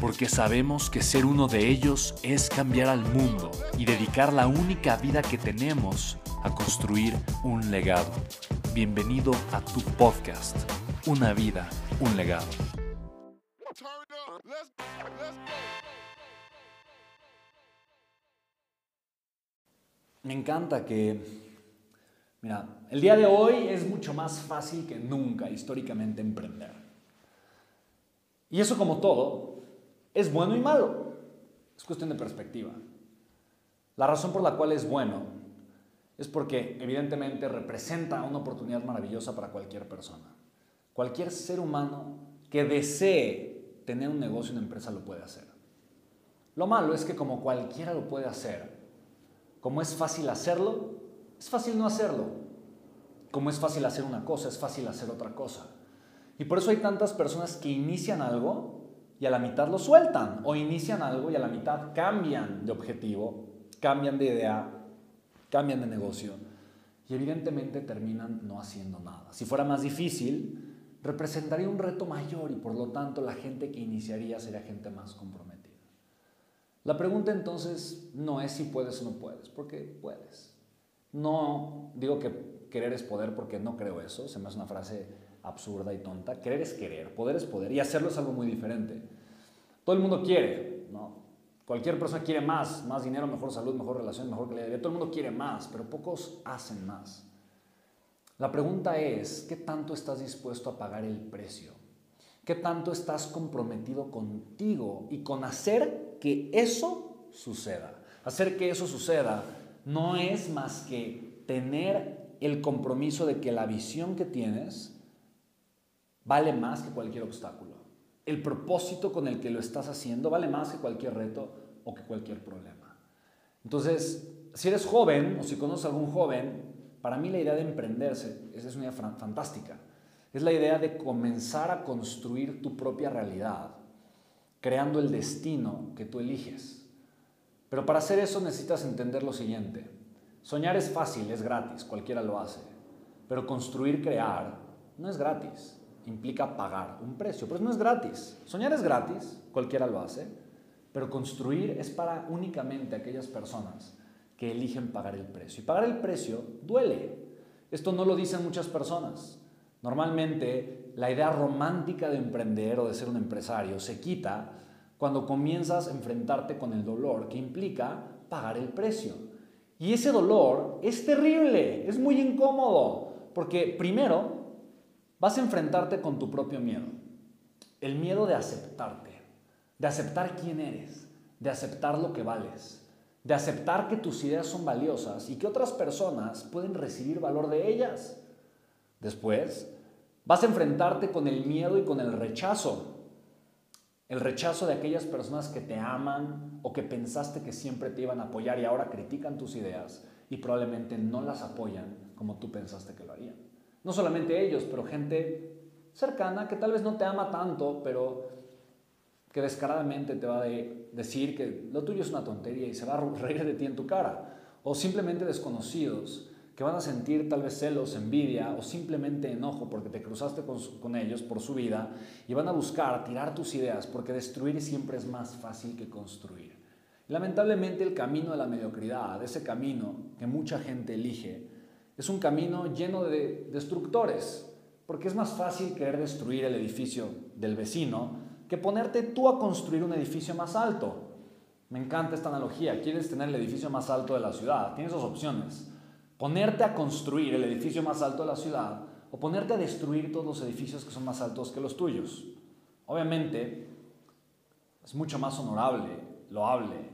porque sabemos que ser uno de ellos es cambiar al mundo y dedicar la única vida que tenemos a construir un legado. Bienvenido a tu podcast, Una vida, un legado. Me encanta que, mira, el día de hoy es mucho más fácil que nunca históricamente emprender. Y eso como todo, es bueno y malo. Es cuestión de perspectiva. La razón por la cual es bueno es porque evidentemente representa una oportunidad maravillosa para cualquier persona. Cualquier ser humano que desee tener un negocio, una empresa, lo puede hacer. Lo malo es que como cualquiera lo puede hacer, como es fácil hacerlo, es fácil no hacerlo. Como es fácil hacer una cosa, es fácil hacer otra cosa. Y por eso hay tantas personas que inician algo y a la mitad lo sueltan o inician algo y a la mitad cambian de objetivo, cambian de idea, cambian de negocio y evidentemente terminan no haciendo nada. Si fuera más difícil, representaría un reto mayor y por lo tanto la gente que iniciaría sería gente más comprometida. La pregunta entonces no es si puedes o no puedes, porque puedes. No digo que querer es poder porque no creo eso, se me hace una frase absurda y tonta. Querer es querer, poder es poder y hacerlo es algo muy diferente. Todo el mundo quiere, ¿no? Cualquier persona quiere más, más dinero, mejor salud, mejor relación, mejor calidad de vida. Todo el mundo quiere más, pero pocos hacen más. La pregunta es, ¿qué tanto estás dispuesto a pagar el precio? ¿Qué tanto estás comprometido contigo y con hacer que eso suceda? Hacer que eso suceda no es más que tener el compromiso de que la visión que tienes vale más que cualquier obstáculo. El propósito con el que lo estás haciendo vale más que cualquier reto o que cualquier problema. Entonces, si eres joven o si conoces a algún joven, para mí la idea de emprenderse es una idea fantástica. Es la idea de comenzar a construir tu propia realidad, creando el destino que tú eliges. Pero para hacer eso necesitas entender lo siguiente. Soñar es fácil, es gratis, cualquiera lo hace. Pero construir, crear, no es gratis implica pagar un precio, pero no es gratis. Soñar es gratis, cualquiera lo hace, pero construir es para únicamente aquellas personas que eligen pagar el precio. Y pagar el precio duele. Esto no lo dicen muchas personas. Normalmente la idea romántica de emprender o de ser un empresario se quita cuando comienzas a enfrentarte con el dolor que implica pagar el precio. Y ese dolor es terrible, es muy incómodo, porque primero vas a enfrentarte con tu propio miedo. El miedo de aceptarte, de aceptar quién eres, de aceptar lo que vales, de aceptar que tus ideas son valiosas y que otras personas pueden recibir valor de ellas. Después, vas a enfrentarte con el miedo y con el rechazo. El rechazo de aquellas personas que te aman o que pensaste que siempre te iban a apoyar y ahora critican tus ideas y probablemente no las apoyan como tú pensaste que lo harían. No solamente ellos, pero gente cercana que tal vez no te ama tanto, pero que descaradamente te va a decir que lo tuyo es una tontería y se va a reír de ti en tu cara. O simplemente desconocidos que van a sentir tal vez celos, envidia o simplemente enojo porque te cruzaste con, ellos por su vida y van a buscar tirar tus ideas porque destruir siempre es más fácil que construir. Lamentablemente el camino de la mediocridad, ese camino que mucha gente elige, es un camino lleno de destructores, porque es más fácil querer destruir el edificio del vecino que ponerte tú a construir un edificio más alto. Me encanta esta analogía. Quieres tener el edificio más alto de la ciudad. Tienes dos opciones. Ponerte a construir el edificio más alto de la ciudad o ponerte a destruir todos los edificios que son más altos que los tuyos. Obviamente, es mucho más honorable, loable,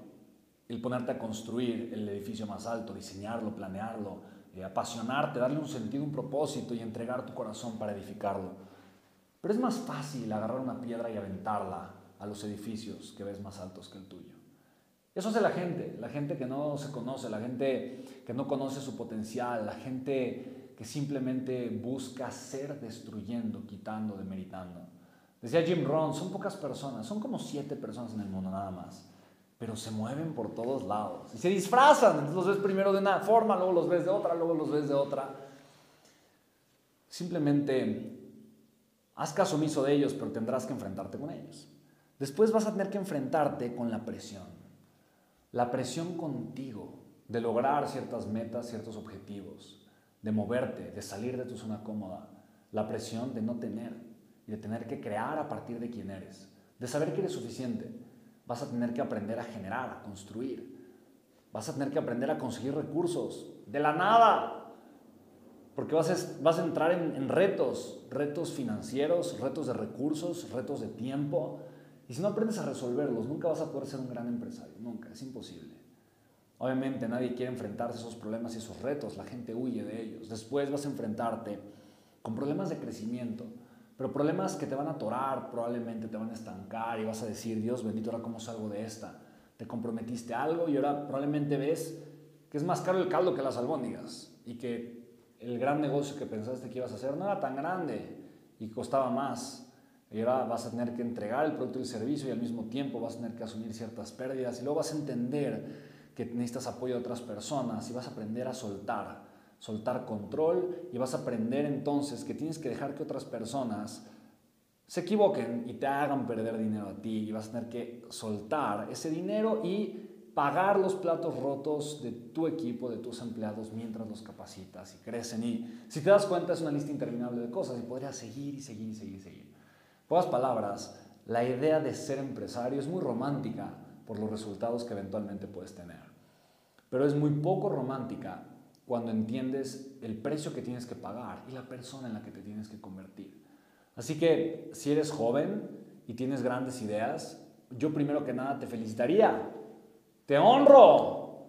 el ponerte a construir el edificio más alto, diseñarlo, planearlo, eh, apasionarte, darle un sentido, un propósito y entregar tu corazón para edificarlo. Pero es más fácil agarrar una piedra y aventarla a los edificios que ves más altos que el tuyo. Eso hace la gente, la gente que no se conoce, la gente que no conoce su potencial, la gente que simplemente busca ser destruyendo, quitando, demeritando. Decía Jim Rohn, son pocas personas, son como siete personas en el mundo nada más, pero se mueven por todos lados y se disfrazan. Entonces los ves primero de una forma, luego los ves de otra, luego los ves de otra. Simplemente haz caso omiso de ellos, pero tendrás que enfrentarte con ellos. Después vas a tener que enfrentarte con la presión la presión contigo de lograr ciertas metas, ciertos objetivos, de moverte, de salir de tu zona cómoda, la presión de no tener y de tener que crear a partir de quién eres, de saber que eres suficiente. Vas a tener que aprender a generar, a construir. Vas a tener que aprender a conseguir recursos de la nada. Porque vas a, vas a entrar en, en retos, retos financieros, retos de recursos, retos de tiempo, y si no aprendes a resolverlos, nunca vas a poder ser un gran empresario, nunca, es imposible. Obviamente nadie quiere enfrentarse a esos problemas y esos retos, la gente huye de ellos. Después vas a enfrentarte con problemas de crecimiento, pero problemas que te van a atorar, probablemente te van a estancar y vas a decir, Dios bendito, ahora cómo salgo de esta. Te comprometiste algo y ahora probablemente ves que es más caro el caldo que las albóndigas y que el gran negocio que pensaste que ibas a hacer no era tan grande y costaba más. Y ahora vas a tener que entregar el producto y el servicio y al mismo tiempo vas a tener que asumir ciertas pérdidas y luego vas a entender que necesitas apoyo de otras personas y vas a aprender a soltar, soltar control y vas a aprender entonces que tienes que dejar que otras personas se equivoquen y te hagan perder dinero a ti y vas a tener que soltar ese dinero y pagar los platos rotos de tu equipo, de tus empleados mientras los capacitas y crecen. Y si te das cuenta es una lista interminable de cosas y podrías seguir y seguir y seguir y seguir pocas palabras, la idea de ser empresario es muy romántica por los resultados que eventualmente puedes tener. Pero es muy poco romántica cuando entiendes el precio que tienes que pagar y la persona en la que te tienes que convertir. Así que si eres joven y tienes grandes ideas, yo primero que nada te felicitaría. Te honro.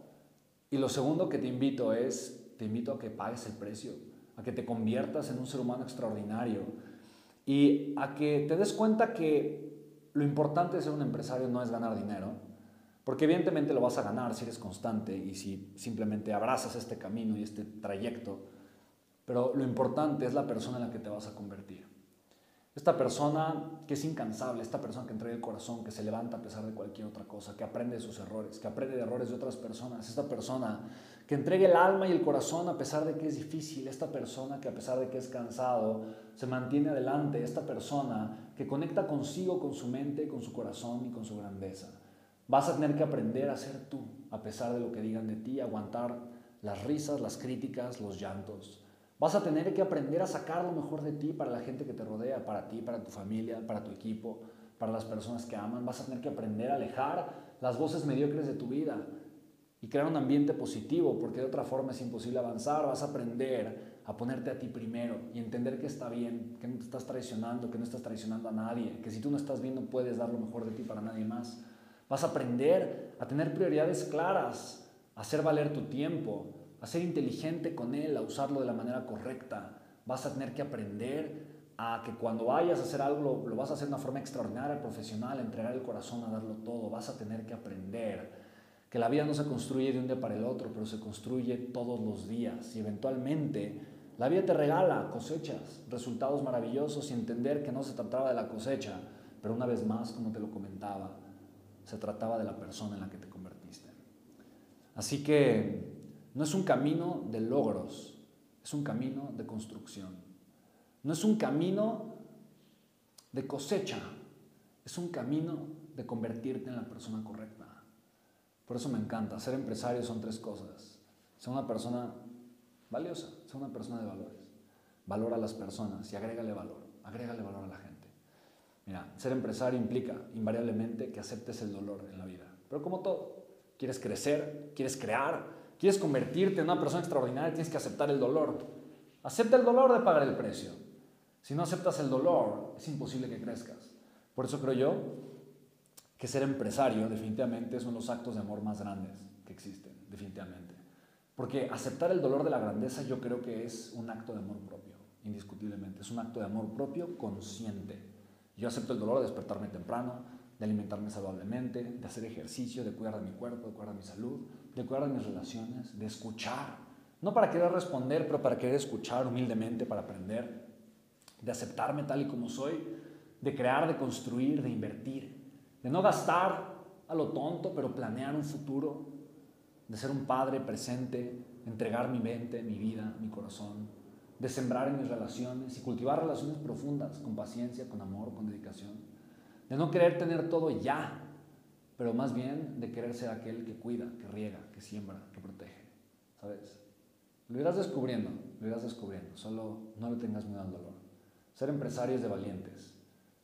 Y lo segundo que te invito es, te invito a que pagues el precio, a que te conviertas en un ser humano extraordinario, y a que te des cuenta que lo importante de ser un empresario no es ganar dinero, porque evidentemente lo vas a ganar si eres constante y si simplemente abrazas este camino y este trayecto, pero lo importante es la persona en la que te vas a convertir. Esta persona que es incansable, esta persona que entrega el corazón, que se levanta a pesar de cualquier otra cosa, que aprende de sus errores, que aprende de errores de otras personas, esta persona que entregue el alma y el corazón a pesar de que es difícil, esta persona que a pesar de que es cansado, se mantiene adelante, esta persona que conecta consigo, con su mente, con su corazón y con su grandeza. Vas a tener que aprender a ser tú, a pesar de lo que digan de ti, aguantar las risas, las críticas, los llantos. Vas a tener que aprender a sacar lo mejor de ti para la gente que te rodea, para ti, para tu familia, para tu equipo, para las personas que aman. Vas a tener que aprender a alejar las voces mediocres de tu vida y crear un ambiente positivo, porque de otra forma es imposible avanzar. Vas a aprender a ponerte a ti primero y entender que está bien, que no te estás traicionando, que no estás traicionando a nadie, que si tú no estás bien no puedes dar lo mejor de ti para nadie más. Vas a aprender a tener prioridades claras, a hacer valer tu tiempo, a ser inteligente con él, a usarlo de la manera correcta. Vas a tener que aprender a que cuando vayas a hacer algo lo, vas a hacer de una forma extraordinaria, profesional, a entregar el corazón, a darlo todo. Vas a tener que aprender que la vida no se construye de un día para el otro, pero se construye todos los días y eventualmente la vida te regala cosechas, resultados maravillosos y entender que no se trataba de la cosecha, pero una vez más, como te lo comentaba, se trataba de la persona en la que te convertiste. Así que no es un camino de logros, es un camino de construcción. No es un camino de cosecha, es un camino de convertirte en la persona correcta. Por eso me encanta. Ser empresario son tres cosas. Ser una persona valiosa, ser una persona de valores. Valora a las personas y agrégale valor. Agrégale valor a la gente. Mira, ser empresario implica invariablemente que aceptes el dolor en la vida. Pero como todo, quieres crecer, quieres crear, quieres convertirte en una persona extraordinaria, tienes que aceptar el dolor. Acepta el dolor de pagar el precio. Si no aceptas el dolor, es imposible que crezcas. Por eso creo yo que ser empresario definitivamente es uno de los actos de amor más grandes que existen, definitivamente. Porque aceptar el dolor de la grandeza yo creo que es un acto de amor propio, indiscutiblemente. Es un acto de amor propio consciente. Yo acepto el dolor de despertarme temprano, de alimentarme saludablemente, de hacer ejercicio, de cuidar de mi cuerpo, de cuidar de mi salud, de cuidar de mis relaciones, de escuchar. No para querer responder, pero para querer escuchar humildemente, para aprender, de aceptarme tal y como soy, de crear, de construir, de invertir, de no gastar a lo tonto, pero planear un futuro, de ser un padre presente, entregar mi mente, mi vida, mi corazón, de sembrar en mis relaciones y cultivar relaciones profundas, con paciencia, con amor, con dedicación, de no querer tener todo ya, pero más bien de querer ser aquel que cuida, que riega, que siembra, que protege, ¿sabes? Lo irás descubriendo, lo irás descubriendo, solo no le tengas miedo al dolor. Ser empresario es de valientes,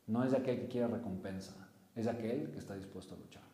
no es de aquel que quiere recompensa, es de aquel que está dispuesto a luchar.